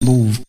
move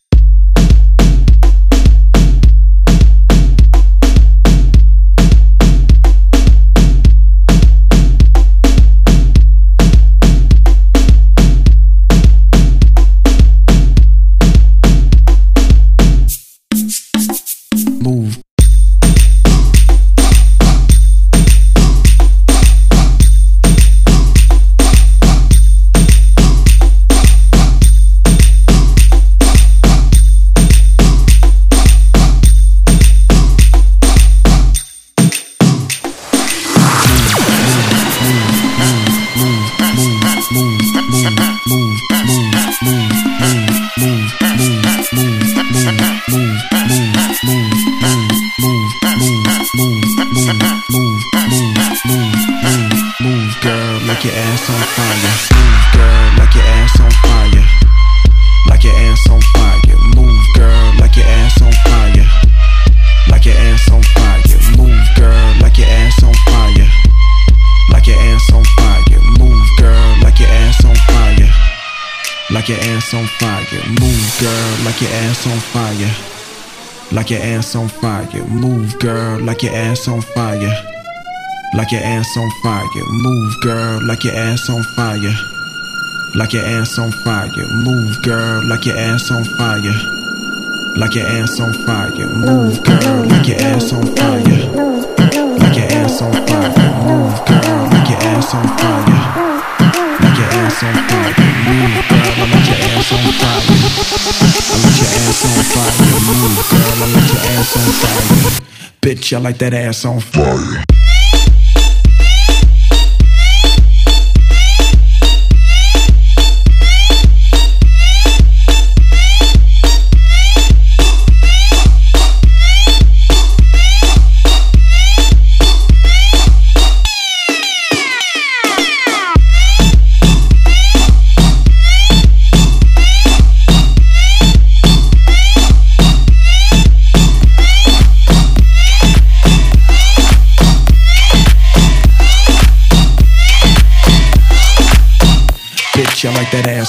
your ass on fire. Like your ass on fire. Move, girl, like your ass on fire. Like your ass on fire. Move, girl, like your ass on fire. Like your ass on fire. Move, girl, like your ass on fire. Like your ass on fire. Move, girl, like your ass on fire. Like your ass on fire. Move, girl, like your ass on fire. Ass on fire. Move, girl, I let your ass on fire. I let your ass on fire. Move, girl, I let your ass on fire. Bitch, I like that ass on fire.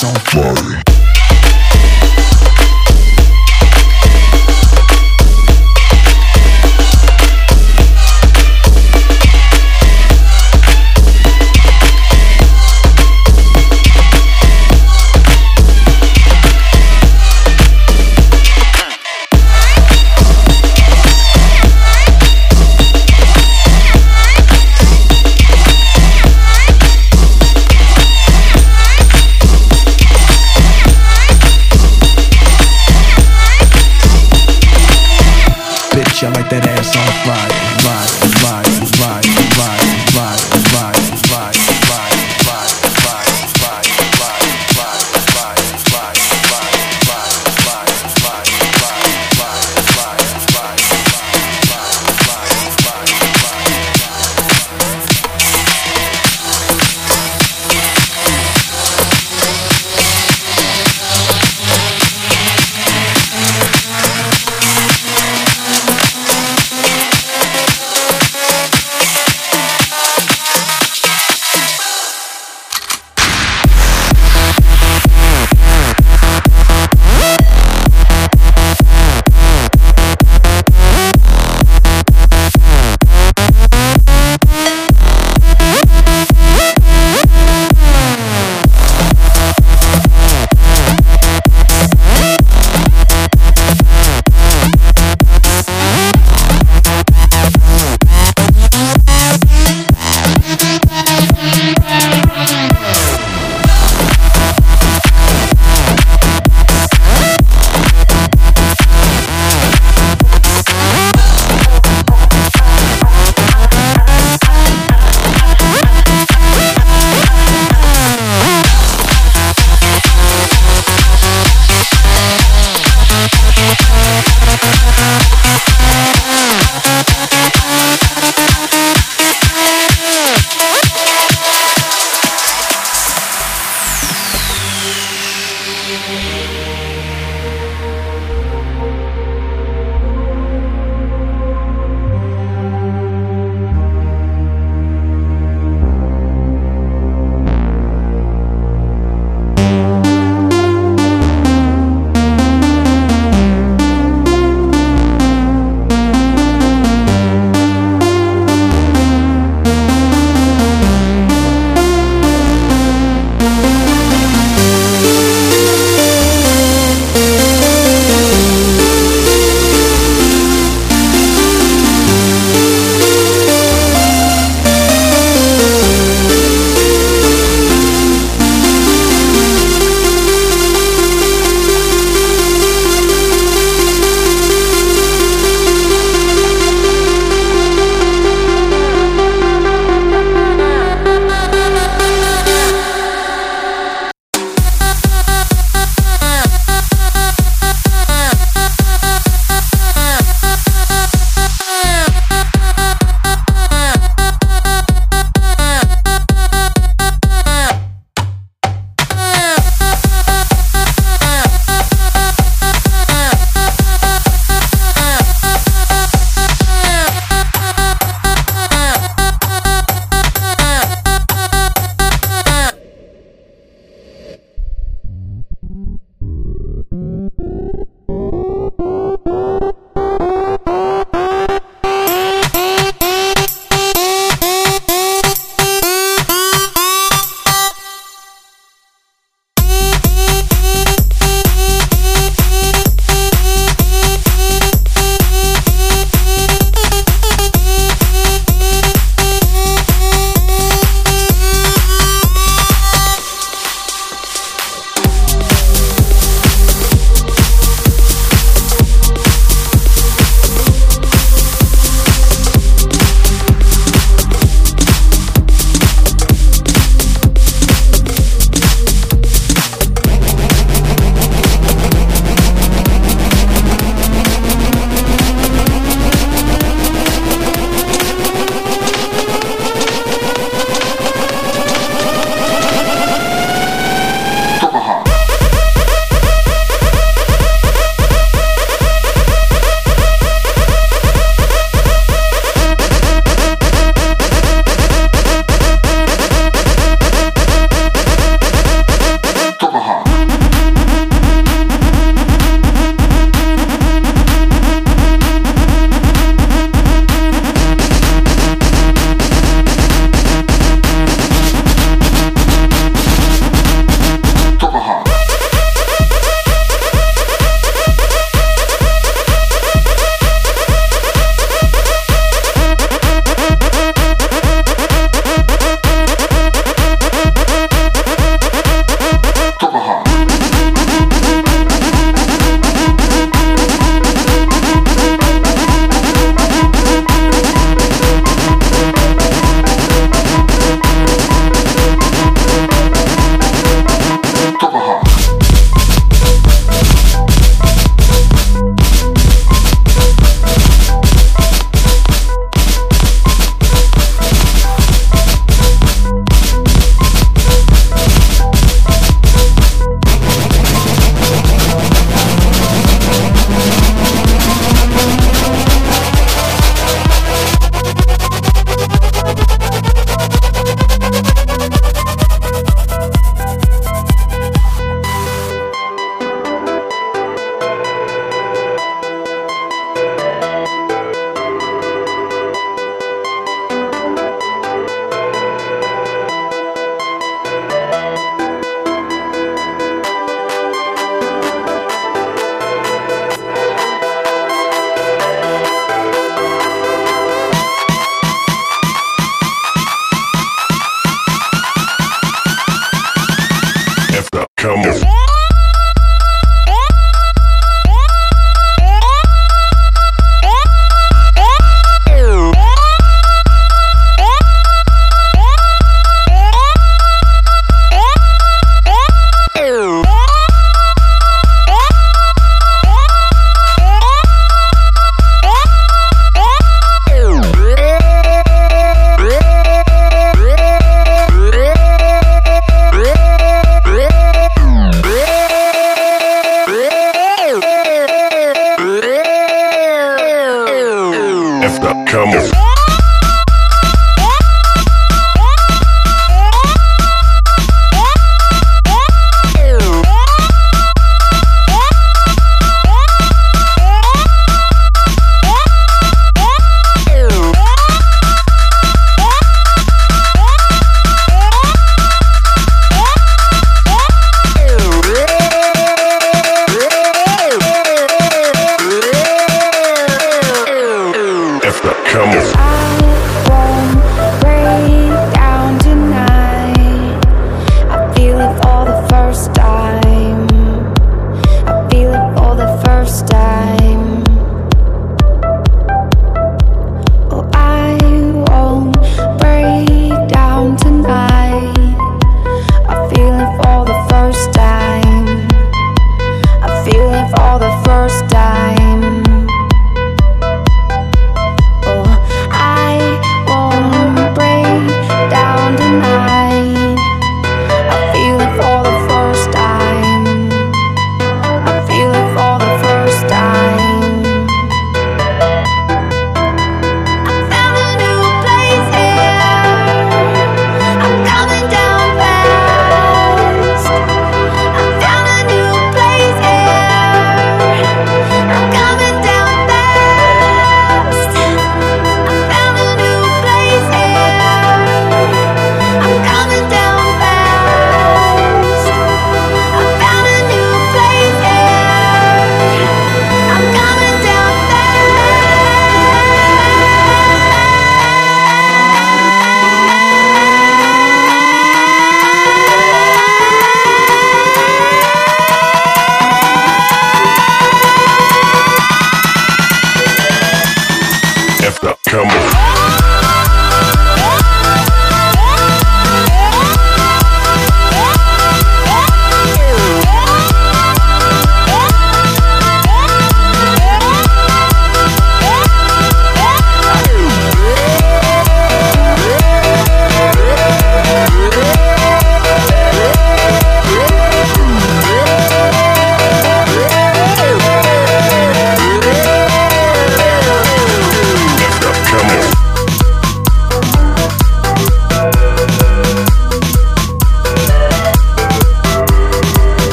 don't.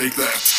Take that.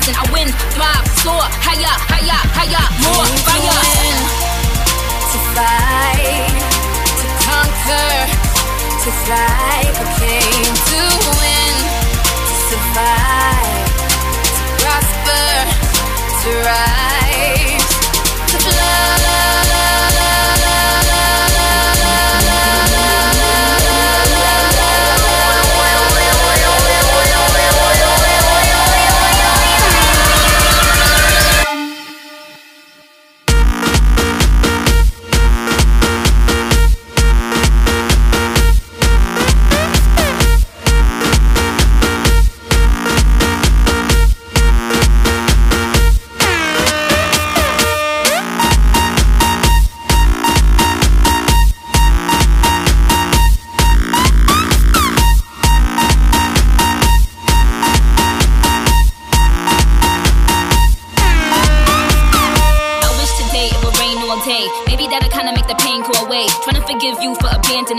rising. I win, thrive, soar, higher, higher, higher, more fire. To, win, to fight, to conquer, to fly. I came to win, to survive, to prosper, to rise.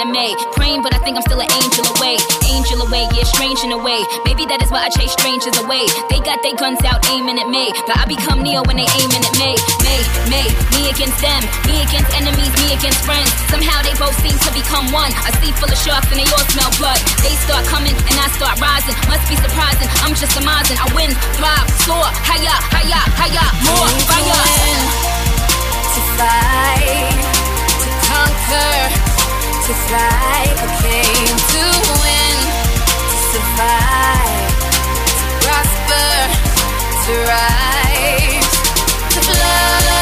in Praying, but I think I'm still an angel away. Angel away, yeah, strange in a way. Maybe that is why I chase strangers away. They got their guns out aiming at me, but I become Neo when they aiming at me. Me, me, me against them. Me against enemies, me against friends. Somehow they both seem to become one. A sea full of sharks and they all smell blood. They start coming and I start rising. Must be surprising, I'm just surmising. I win, thrive, soar, higher, higher, higher, more fire. To fight, to conquer to fly. I came to win, to survive, to prosper, to rise, to blow.